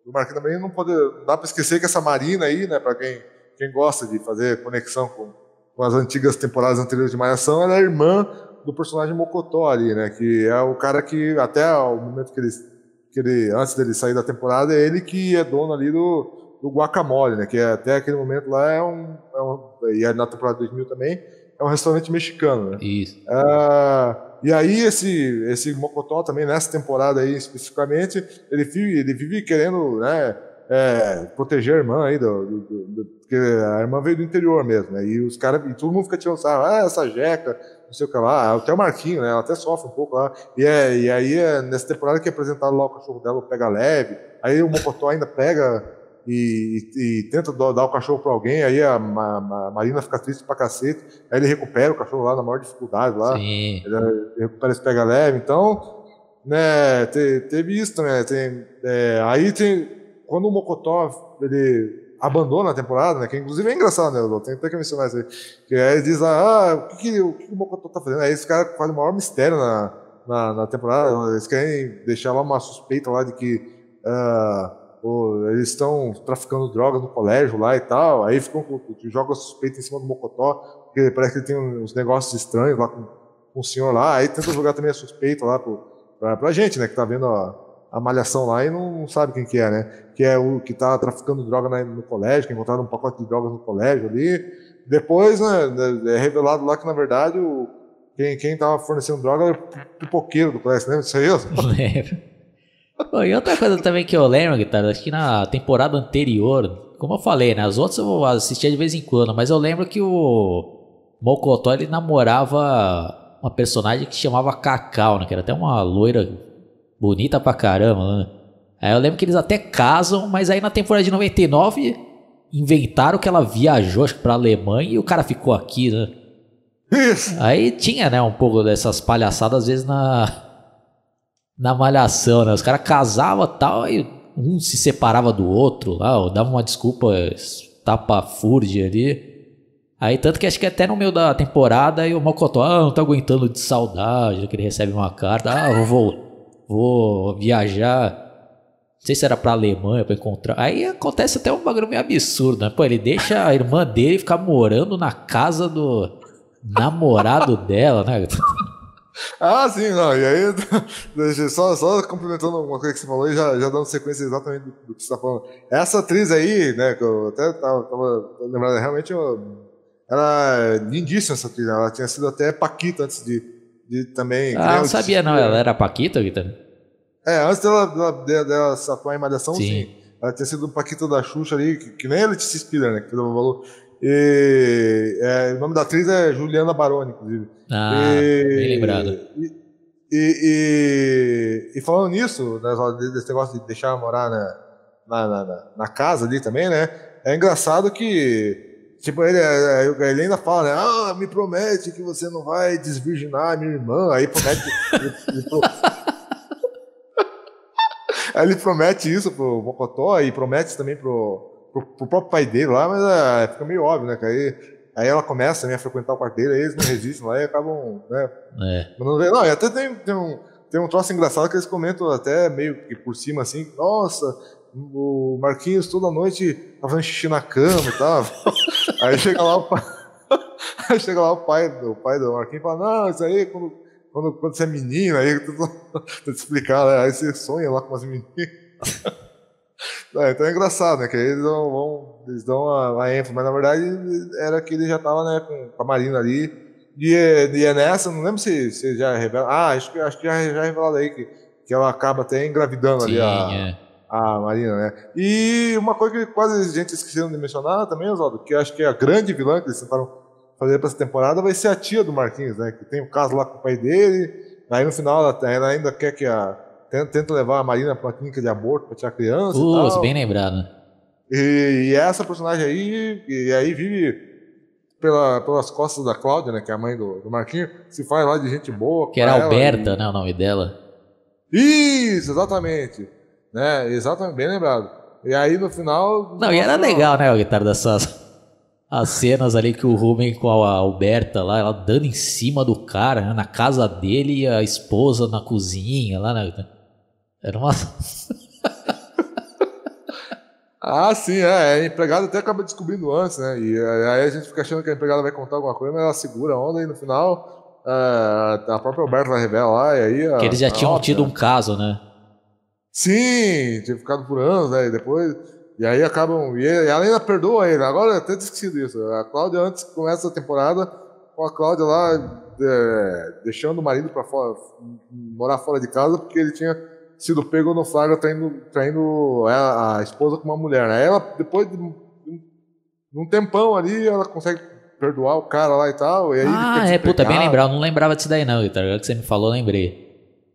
do Marquinhos também, não, pode, não dá para esquecer que essa Marina aí, né, para quem, quem gosta de fazer conexão com, com as antigas temporadas anteriores de Malhação, ela é irmã do personagem Mocotó ali, né? Que é o cara que, até o momento que ele, que ele antes dele sair da temporada, é ele que é dono ali do, do Guacamole, né? Que é, até aquele momento lá é um, é um. E é na temporada 2000 também, é um restaurante mexicano, né? Isso. É, e aí esse, esse Mocotó também, nessa temporada aí especificamente, ele vive, ele vive querendo, né? É, proteger a irmã aí, do, do, do, porque a irmã veio do interior mesmo, né? E os caras, e todo mundo fica tirando sarro, ah, essa jeca, não sei o que lá, até o Marquinho, né? Ela até sofre um pouco lá. E, é, e aí, é nessa temporada que é apresentado lá o cachorro dela, pega leve, aí o Mocotó ainda pega e, e, e tenta dar o cachorro para alguém, aí a, a, a, Marina fica triste pra cacete, aí ele recupera o cachorro lá na maior dificuldade lá, Sim. Ele, ele recupera esse pega leve, então, né, te, teve isso também, tem, é, aí tem, quando o Mocotó, ele abandona a temporada, né? Que inclusive é engraçado, né? Eu tenho até que mencionar isso aí. Que aí ele diz lá, ah, o que, que, o, que o Mocotó tá fazendo? Aí esse cara faz o maior mistério na, na, na, temporada. Eles querem deixar lá uma suspeita lá de que uh, eles estão traficando drogas no colégio lá e tal. Aí ficam jogam a suspeita em cima do Mocotó, porque parece que ele tem uns negócios estranhos lá com, com o senhor lá. Aí tenta jogar também a suspeita lá pro, pra, pra gente, né? Que tá vendo a a malhação lá e não, sabe quem que é, né? Que é o que está traficando droga no colégio, que encontraram um pacote de drogas no colégio ali. Depois, né, é revelado lá que, na verdade, o, quem, quem tava fornecendo droga era o pipoqueiro do colégio, lembra disso aí? Não (laughs) lembro. e outra coisa também que eu lembro, Guitarra, acho que na temporada anterior, como eu falei, né, as outras eu assistia de vez em quando, mas eu lembro que o Mocotó, ele namorava uma personagem que chamava Cacau, né, que era até uma loira Bonita pra caramba, né? Aí eu lembro que eles até casam, mas aí na temporada de 99 inventaram que ela viajou acho, pra Alemanha e o cara ficou aqui, né? Isso. Aí tinha, né, um pouco dessas palhaçadas às vezes na na malhação, né? Os caras casavam tal, aí um se separava do outro lá, ou dava uma desculpa tapa furde ali. Aí tanto que acho que até no meio da temporada aí o Mocotó, ah, não tá aguentando de saudade, que ele recebe uma carta, ah, vou vou viajar. Não sei se era pra Alemanha pra encontrar. Aí acontece até um bagulho meio absurdo, né? Pô, ele deixa a irmã dele ficar morando na casa do namorado dela, né? (laughs) Ah, sim, não. E aí, (laughs) só, só complementando uma coisa que você falou e já, já dando sequência exatamente do, do, que você está falando. Essa atriz aí, né, que eu até tava, tava lembrando, é realmente uma, Era lindíssima essa atriz. Ela tinha sido até Paquita antes de, de também. Ah, não sabia não. Ela era Paquita, Vitor? É, antes dela, dela, dela se atuar em Malhação, sim. sim. Ela tinha sido Paquita da Xuxa ali, que, que nem a Letícia Spiller, né? Que valor. E, é, o nome da atriz é Juliana Baroni, inclusive. Ah, e, bem lembrado. E, e, e, falando nisso, né, desse negócio de deixar morar na, na, na, na, casa ali também, né? É engraçado que Tipo, ele, ele ainda fala, né? Ah, me promete que você não vai desvirginar minha irmã. Aí promete. (laughs) ele, ele, (laughs) aí ele promete isso pro Mocotó e promete também pro, pro, pro próprio pai dele lá, mas é, fica meio óbvio, né? Aí, aí ela começa também a frequentar o quarto dele, aí eles não resistem lá e acabam, né? É. Não, não, e até tem, tem, um, tem um troço engraçado que eles comentam até meio que por cima assim, nossa, o Marquinhos toda noite tá fazendo xixi na cama e tal. (laughs) (laughs) aí chega lá o pai. aí chega lá o pai, o pai do Marquinhos e fala, não, isso aí quando, quando, quando você é menino, aí tu (laughs) te explicar, né? Aí você sonha lá com as meninas. É, então é engraçado, né? Que aí eles dão, vão, eles dão a, a ênfase, mas na verdade era que ele já tava né, com, com a Marina ali. E, e é nessa, não lembro se, se já revela. Ah, acho que, acho que já, já revelado aí que, que ela acaba até engravidando Sim, ali a. É a Marina, né? E uma coisa que quase a gente esqueceu de mencionar também, Oswaldo, que acho que é a grande vilã que eles tentaram fazer para essa temporada vai ser a tia do Marquinhos, né? Que tem um caso lá com o pai dele, aí no final ela, ela ainda quer que a. Tenta levar a Marina para uma clínica de aborto para tirar a criança. Uh, bem lembrado. E, e essa personagem aí, e aí vive pela, pelas costas da Cláudia, né? Que é a mãe do, do Marquinhos, se faz lá de gente boa. Que era Alberta, e... né? O nome dela. Isso, exatamente. Né? Exatamente, bem lembrado. E aí no final. Não, e era legal, né, o guitarra dessas. As cenas ali que o Ruben com a Alberta lá, ela dando em cima do cara, né, na casa dele e a esposa na cozinha lá, né? Era uma. (laughs) ah, sim, é. A empregada até acaba descobrindo antes, né? E aí a gente fica achando que a empregada vai contar alguma coisa, mas ela segura a onda e no final é, a própria Alberta vai revelar lá e aí. Que eles já tinham tido um caso, né? Sim, tinha ficado por anos, né? E depois. E aí acabam. E ela ainda perdoa ele. Agora eu até esqueci disso. A Cláudia, antes que começa a temporada, com a Cláudia lá é, deixando o marido para fora, morar fora de casa, porque ele tinha sido pego no flagra traindo, traindo a, esposa com uma mulher. Né? Ela, depois de um, tempão ali, ela consegue perdoar o cara lá e tal. E aí ah, é, puta, bem lembrado. Não lembrava disso daí não, Vitor. Agora que você me falou, lembrei.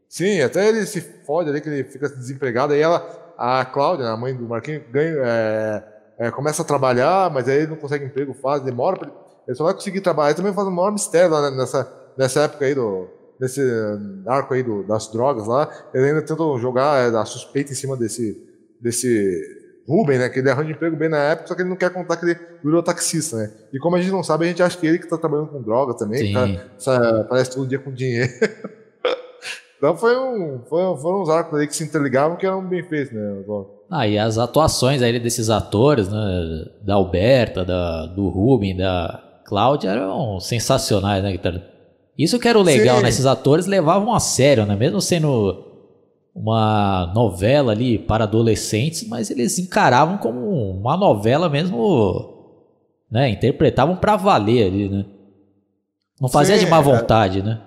Sim, até ele se fode ali, que ele fica desempregado. Aí ela, a Cláudia, a mãe do Marquinhos, ganha, é, é, começa a trabalhar, mas aí ele não consegue emprego faz, demora pra ele, ele só vai conseguir trabalhar. Ele também faz um maior mistério lá nessa, nessa época aí do. Nesse arco aí do, das drogas lá, ele ainda tenta jogar é, a suspeita em cima desse, desse Ruben, né? Que ele arranja emprego bem na época, só que ele não quer contar que ele virou taxista, né? E como a gente não sabe, a gente acha que ele que tá trabalhando com droga também, tá, parece todo dia com dinheiro. (laughs) Então foi um, foi, foram uns arcos aí que se interligavam que eram bem feitos, né? Ah, e as atuações aí desses atores, né? Da Alberta, da, do Ruben, da Cláudia, eram sensacionais, né? Isso que era o legal, Sim. né? Esses atores levavam a sério, né? Mesmo sendo uma novela ali para adolescentes, mas eles encaravam como uma novela mesmo, né? Interpretavam para valer ali, né? Não fazia Sim, de má é. vontade, é. né?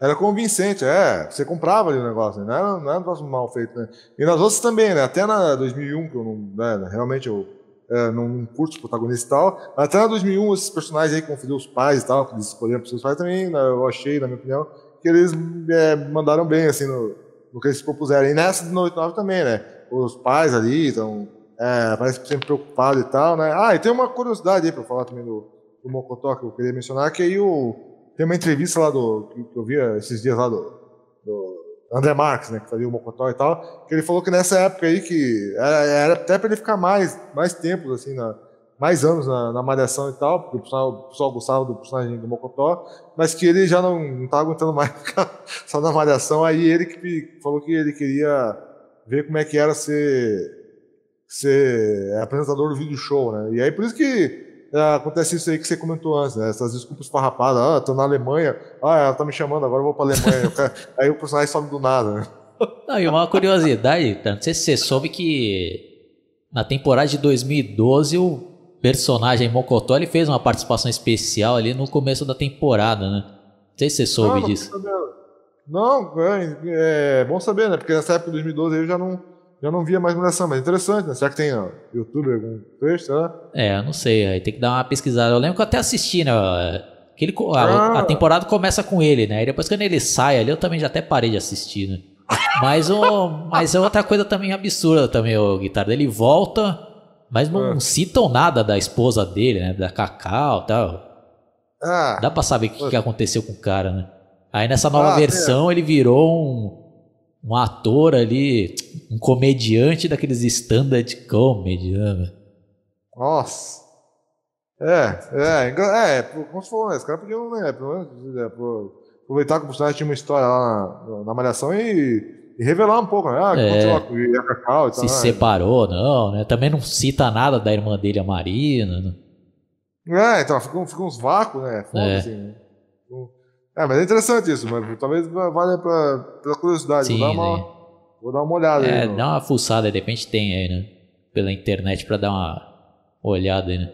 Era convincente, é. Você comprava ali o negócio, né? não era, não era um negócio mal feito, né? E nas outras também, né? Até na 2001, que eu não. Né, realmente eu é, não curto os protagonistas e tal. Até na 2001, esses personagens aí vão os pais e tal, que eles escolheram para seus pais também, né, eu achei, na minha opinião, que eles é, mandaram bem, assim, no, no que eles se propuseram. E nessa de 99 também, né? Os pais ali estão. É, parece sempre preocupados e tal, né? Ah, e tem uma curiosidade aí para falar também do, do Mocotó que eu queria mencionar, que aí o tem uma entrevista lá do. que eu vi esses dias lá do André Marques, né, que fazia o Mocotó e tal, que ele falou que nessa época aí que era, era até para ele ficar mais, mais tempos, assim, na, mais anos na, na malhação e tal, porque o pessoal, o pessoal gostava do personagem do Mocotó, mas que ele já não, não tava aguentando mais (laughs) ficar só na malhação, aí ele que falou que ele queria ver como é que era ser, ser apresentador do vídeo show, né, e aí por isso que acontece isso aí que você comentou antes, né? Essas desculpas farrapadas, ah, tô na Alemanha, ah, ela tá me chamando, agora eu vou pra Alemanha. (laughs) aí o personagem sobe do nada, né? Não, e uma curiosidade, não sei se você soube que na temporada de 2012 o personagem Mocotó, ele fez uma participação especial ali no começo da temporada, né? Não sei se você soube não, disso. Não, é, é, bom saber, né? Porque nessa época de 2012 eu já não, já não via mais Malhação, mas interessante, né? Será que tem no YouTube algum trecho, será? É, não sei, aí tem que dar uma pesquisada. Eu lembro que eu até assisti, né? Que ele, a, ah. a, temporada começa com ele, né? E depois quando ele sai ali, eu também já até parei de assistir, né? Mas, o, (laughs) mas é outra coisa também absurda também, o Guitarra. Ele volta, mas não ah. citam nada da esposa dele, né? Da Cacau e tal. Ah. Dá pra saber o que, que, aconteceu com o cara, né? Aí nessa nova ah, versão é. ele virou um, um ator ali, um comediante daqueles stand-up comedy, né? Nossa. É, é, é, como falou, né? Os caras podiam, né, pelo menos, é, aproveitar que o personagem tinha uma história lá na, na Malhação e, e, revelar um pouco, né? Ah, é, a Cacau e tal, Se né? separou, não, né? Também não cita nada da irmã dele, a Marina, né? É, então, ficam fica uns vácuos, né? Foda, é. Assim, né? É, mas é interessante isso, mas talvez valha pra, pela curiosidade. Sim, vou, dar uma, vou dar uma olhada é, aí. É, dá uma fuçada, de repente tem aí, né? Pela internet pra dar uma olhada aí, né?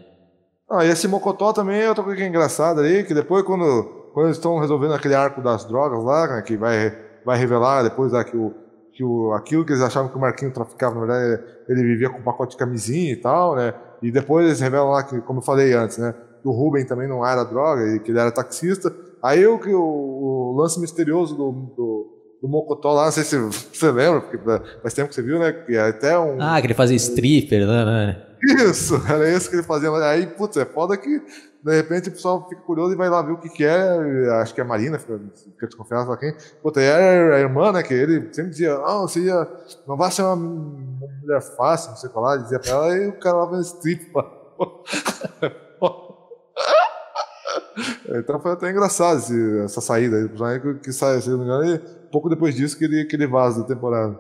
Ah, e esse Mocotó também é outra coisa que é engraçada aí, que depois quando, quando eles estão resolvendo aquele arco das drogas lá, né, que vai, vai revelar depois lá, que, o, que o, aquilo que eles achavam que o Marquinho traficava, na verdade, ele vivia com um pacote de camisinha e tal, né? E depois eles revelam lá que, como eu falei antes, né? Que o Ruben também não era droga e que ele era taxista. Aí o, o, o lance misterioso do, do, do Mocotó lá, não sei se você lembra, porque faz tempo que você viu, né? Que é até um. Ah, que ele fazia stripper, né? né? Isso, (laughs) era isso que ele fazia. Aí, putz, é foda que de repente o pessoal fica curioso e vai lá ver o que, que é. Acho que é a Marina, fica, fica desconfiada, lá quem. Puta, era a irmã, né? Que ele sempre dizia: Não, você ia, não vai ser uma, mulher fácil, não sei o que dizia pra ela, e o cara lá vendo strip. (laughs) então foi até engraçado esse, essa saída aí, que, que sai, se não me engano, e pouco depois disso que ele, que ele vaza da temporada.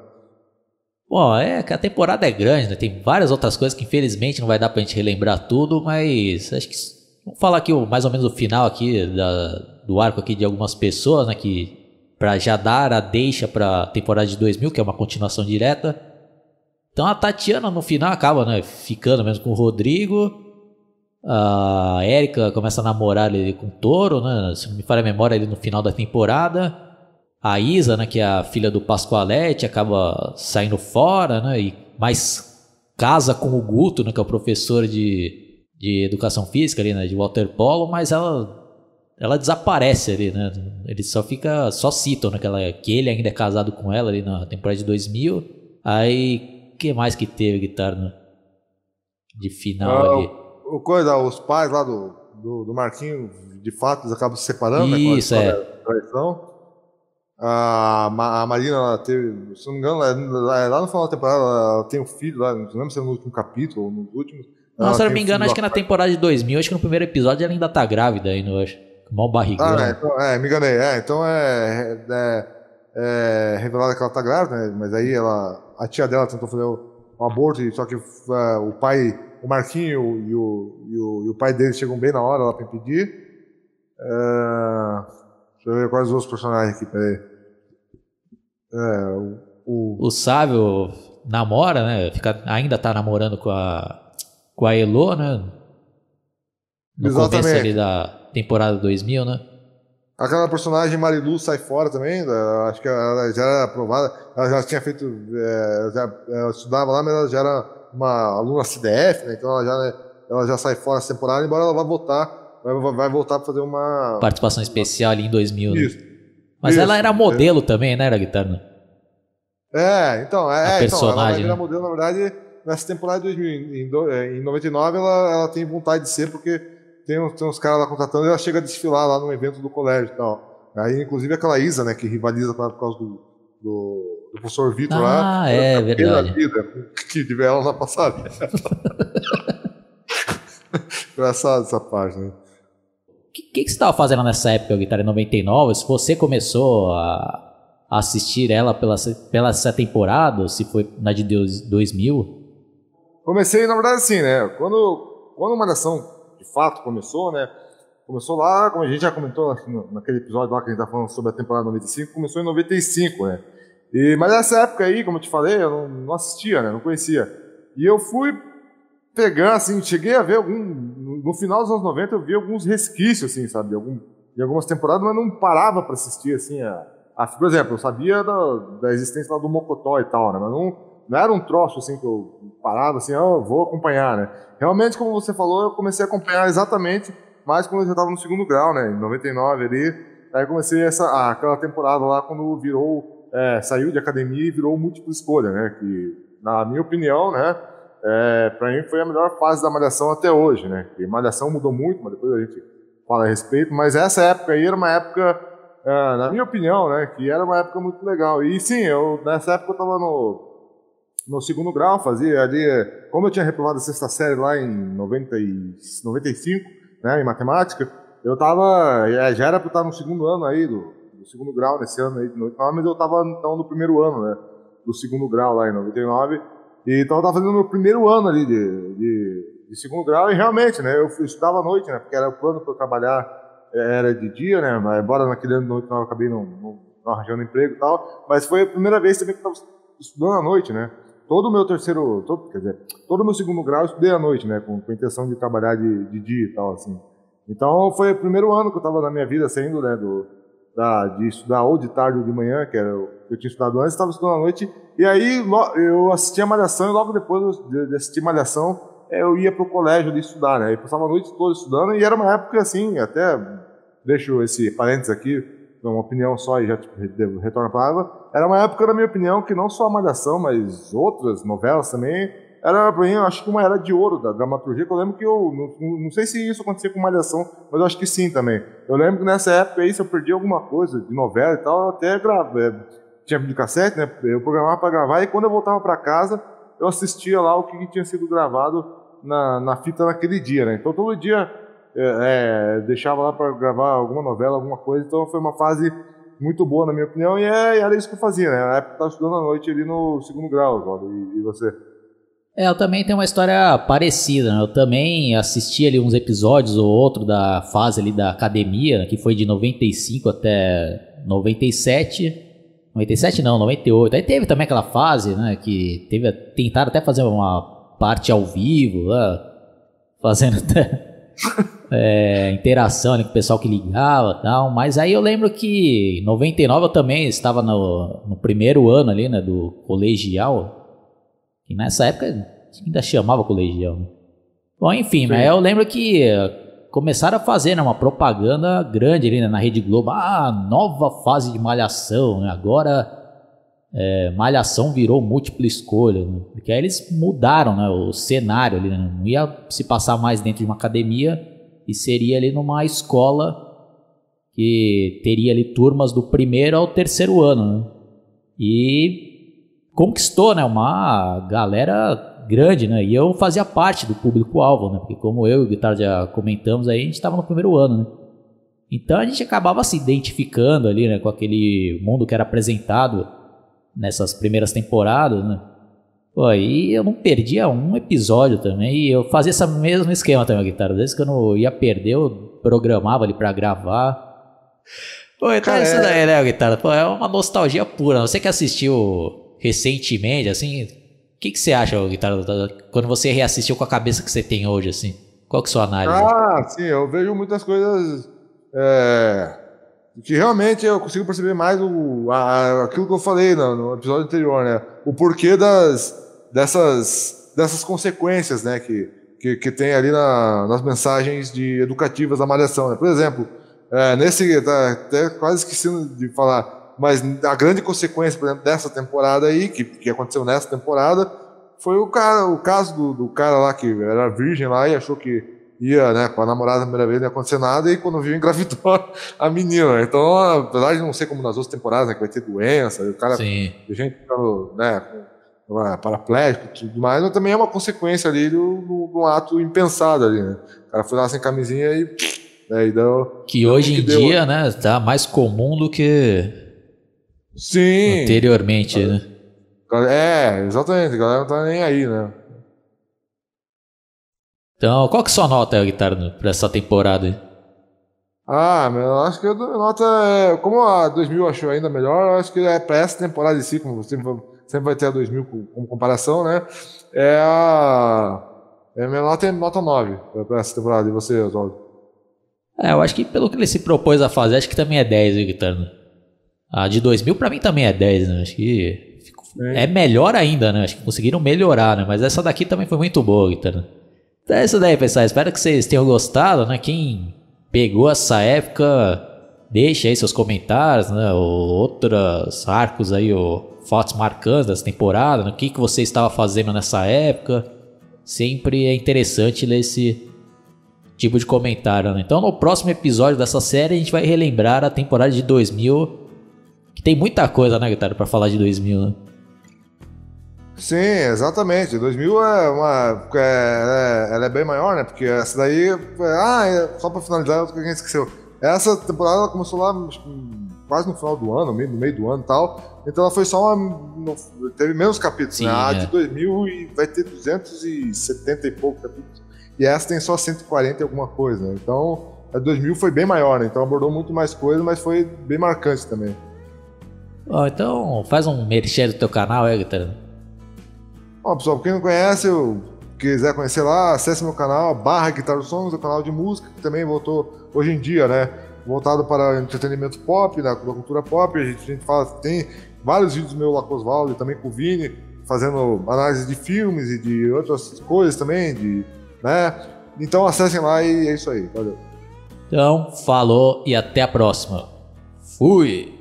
Bom, é que a temporada é grande, né? Tem várias outras coisas que infelizmente não vai dar pra gente relembrar tudo, mas acho que vamos falar aqui mais ou menos o final aqui da, do arco aqui de algumas pessoas, né? Que para já dar a deixa para temporada de 2000, que é uma continuação direta. Então a Tatiana no final acaba, né? Ficando mesmo com o Rodrigo. A Erika começa a namorar ali com o Toro, né? Se não me falha a memória, ali no final da temporada. A Isa, né, que é a filha do Pascoalete, acaba saindo fora, né, e mais casa com o Guto, né, que é o professor de, de educação física ali, né, de waterpolo, mas ela ela desaparece ali, né? Ele só fica, só citam, né, que, ela, que ele ainda é casado com ela ali na temporada de 2000. Aí, que mais que teve guitarra né? de final ah, ali? O, coisa, os pais lá do, do, do Marquinho, de fato, eles acabam se separando, Isso, né? Isso, é. Traição. A, a Marina, ela teve, se não me engano, ela, lá no final da temporada, ela tem um filho lá, não lembro se é no último capítulo ou nos últimos. Não, se eu não me engano, acho que na temporada de 2000, acho que no primeiro episódio ela ainda tá grávida ainda, eu acho. Mal barrigão. Ah, é, então, é, me enganei. É, então é, é, é revelado que ela tá grávida, né? Mas aí ela, a tia dela tentou fazer um aborto, só que uh, o pai, o Marquinho e o, e o, e o pai dele chegam bem na hora lá pra impedir. Uh, deixa eu ver quais os outros personagens aqui, peraí. É, o, o... o Sávio namora, né? Fica, ainda tá namorando com a, com a Elo, né? No Exatamente. começo ali da temporada 2000, né? Aquela personagem Marilu sai fora também, acho que ela já era aprovada, ela já tinha feito, é, já, ela estudava lá, mas ela já era uma aluna CDF, né? Então ela já, né, ela já sai fora essa temporada, embora ela vá voltar, vai, vai voltar para fazer uma... Participação especial ali em 2000, né? Isso. Né? Mas Isso, ela era modelo é. também, né, era guitarra? É, então, é, a personagem, então, ela vai virar né? modelo, na verdade, nessa temporada de 2000. Em, em 99 ela, ela tem vontade de ser, porque tem uns, tem uns caras lá contratando e ela chega a desfilar lá no evento do colégio e tal. Aí, inclusive, aquela Isa, né, que rivaliza por causa do, do, do professor Vitor ah, lá. Ah, é, verdade. Vida, que tiver ela na passaria. (laughs) Engraçado essa página. O que, que, que, você estava fazendo nessa época, Guitarra 99? Se você começou a, assistir ela pela, pela essa temporada, se foi na de 2000? Comecei, na verdade, assim, né? Quando, quando a Malhação de fato começou, né? Começou lá, como a gente já comentou naquele episódio lá que a gente tá falando sobre a temporada 95, começou em 95, né? E, mas nessa época aí, como eu te falei, eu não, não assistia, né? Não conhecia. E eu fui pegando, assim, cheguei a ver algum. No final dos anos 90 eu vi alguns resquícios, assim, sabe? De, algum, de algumas temporadas, mas não parava para assistir, assim, a, a, Por exemplo, eu sabia da, da existência lá do Mocotó e tal, né? Mas não, não era um troço, assim, que eu parava, assim, oh, vou acompanhar, né? Realmente, como você falou, eu comecei a acompanhar exatamente mais quando eu já estava no segundo grau, né? Em 99 ali. Aí comecei essa, aquela temporada lá quando virou. É, saiu de academia e virou múltipla escolha, né? Que, na minha opinião, né? é, para mim foi a melhor fase da Malhação até hoje, né? Porque Malhação mudou muito, mas depois a gente fala a respeito. Mas essa época aí era uma época, é, na minha opinião, né? Que era uma época muito legal. E sim, eu nessa época eu estava no, no segundo grau, fazia ali, como eu tinha reprovado a sexta série lá em 90 e, 95, né? Em matemática, eu estava, é, já era para estar no segundo ano aí do, do segundo grau nesse ano aí de 99, mas eu estava então no primeiro ano, né? Do segundo grau lá em 99. E, então eu estava fazendo meu primeiro ano ali de, de, de, segundo grau e realmente, né, eu, eu estudava à noite, né, porque era o plano para eu trabalhar é, era de dia, né, mas embora naquele ano de noite eu acabei não, não, não, arranjando emprego e tal, mas foi a primeira vez também que eu estava estudando à noite, né. Todo o meu terceiro, todo, quer dizer, todo o meu segundo grau eu estudei à noite, né, com, com a intenção de trabalhar de, de dia e tal, assim. Então foi o primeiro ano que eu estava na minha vida saindo, né, do, da, de estudar ou de tarde ou de manhã, que era eu tinha estudado antes, estava estudando à noite. E aí eu assistia Malhação e logo depois de assistir Malhação eu ia para o colégio ali estudar, né? Eu passava a noite toda estudando e era uma época assim, até deixo esse parênteses aqui, uma opinião só e já tipo, retorno a palavra. Era uma época, na minha opinião, que não só a Malhação, mas outras novelas também era para mim, acho que uma era de ouro da dramaturgia, que eu lembro que eu, não, não sei se isso acontecia com Malhação, mas eu acho que sim também. Eu lembro que nessa época aí, se eu perdi alguma coisa de novela e tal, eu até gravava, é, tinha de cassete, né, eu programava para gravar, e quando eu voltava para casa, eu assistia lá o que tinha sido gravado na, na fita naquele dia, né, então todo dia é, é, deixava lá para gravar alguma novela, alguma coisa, então foi uma fase muito boa na minha opinião, e, é, era isso que eu fazia, né, na época eu estava estudando à noite ali no segundo grau, e, e você? É, eu também tenho uma história parecida, né? Eu também assisti ali uns episódios ou outro da fase ali da academia, que foi de 95 até 97. 97 não, 98. Aí teve também aquela fase, né, que teve tentaram até fazer uma parte ao vivo, né, fazendo (laughs) até é, interação com o pessoal que ligava tal. Mas aí eu lembro que em 99 eu também estava no, no primeiro ano ali, né, do colegial. E nessa época ainda chamava colegial. Né? Bom, enfim, mas eu lembro que eh, começaram a fazer né, uma propaganda grande ali né, na Rede Globo. Ah, nova fase de malhação, né? agora é, malhação virou múltipla escolha. Né? Porque aí eles mudaram né, o cenário ali, né? não ia se passar mais dentro de uma academia e seria ali numa escola que teria ali turmas do primeiro ao terceiro ano. Né? E conquistou, né, uma galera grande, né? E eu fazia parte do público-alvo, né? Porque como eu e o Guitarra já comentamos aí, a gente estava no primeiro ano, né? Então a gente acabava se identificando ali, né, com aquele mundo que era apresentado nessas primeiras temporadas, né? Pô, aí eu não perdia um episódio também, e eu fazia esse mesmo esquema também, Guitarra. Às vezes que eu não ia perder, eu programava ali para gravar. Pô, então é isso daí, né, Guitarra? Pô, é uma nostalgia pura. Você que assistiu recentemente, assim, o que, que você acha, Guitarra, quando você reassistiu com a cabeça que você tem hoje, assim? Qual que é a sua análise? Ah, sim, eu vejo muitas coisas é, que realmente eu consigo perceber mais o, a, aquilo que eu falei no, no, episódio anterior, né? O porquê das, dessas, dessas consequências, né? Que, que, que tem ali na, nas mensagens de educativas da malhação, né? Por exemplo, é, nesse, tá, até quase esquecendo de falar, mas a grande consequência, por exemplo, dessa temporada aí, que, que aconteceu nessa temporada, foi o, cara, o caso do, do cara lá que era virgem lá e achou que ia, né, com a namorada a primeira vez não ia acontecer nada e quando viu (laughs) engravidou a menina. Então, apesar de não ser como nas outras temporadas, né, que vai ter doença, o cara, Sim. gente ficando, né, paraplégico e tudo mais, mas também é uma consequência ali de um ato impensado ali, né. O cara foi lá sem camisinha e... Né, e deu, que hoje em dia, né, tá mais comum do que Sim. Anteriormente, né? É, exatamente, a galera não tá nem aí, né? Então, qual que é a sua nota, guitarra, pra essa temporada aí? Ah, eu acho que a nota é. Como a 2000 achou ainda melhor, eu acho que é pra essa temporada em si, como sempre, sempre vai ter a 2000 como comparação, né? É a. É, minha nota é nota 9 para essa temporada. E você, Oswaldo? É, eu acho que pelo que ele se propôs a fazer, acho que também é 10, viu, Guitarno? A de 2000 para mim também é 10, né? Acho que é. é melhor ainda, né? Acho que conseguiram melhorar, né? Mas essa daqui também foi muito boa, Guitarno. Então é isso daí, pessoal. Espero que vocês tenham gostado, né? Quem pegou essa época, deixe aí seus comentários, né? outros arcos aí, ou fotos marcantes dessa temporada, né? o que, que você estava fazendo nessa época. Sempre é interessante ler esse tipo de comentário, né? Então no próximo episódio dessa série a gente vai relembrar a temporada de 2000, que tem muita coisa, né, Guitarra, para falar de 2000, né? Sim, exatamente. 2000 é uma. É, é, ela é bem maior, né? Porque essa daí. Ah, é, só pra finalizar, o que a gente esqueceu. Essa temporada começou lá quase no final do ano, no meio do ano e tal. Então ela foi só uma. Teve menos capítulos, Sim, né? A é. de 2000 e vai ter 270 e poucos capítulos. E essa tem só 140 e alguma coisa, né? Então a 2000 foi bem maior, né? Então abordou muito mais coisa, mas foi bem marcante também. Oh, então faz um merchan do teu canal, é, Bom, pessoal, quem não conhece, eu quiser conhecer lá, acesse meu canal, barra Guitar Songs, o canal de música, que também voltou hoje em dia, né? Voltado para entretenimento pop, da, da cultura pop. A gente, a gente fala, tem vários vídeos meu lá com Oswaldo, também com o Vini, fazendo análise de filmes e de outras coisas também, de, né? Então acessem lá e é isso aí. Valeu. Então, falou e até a próxima. Fui!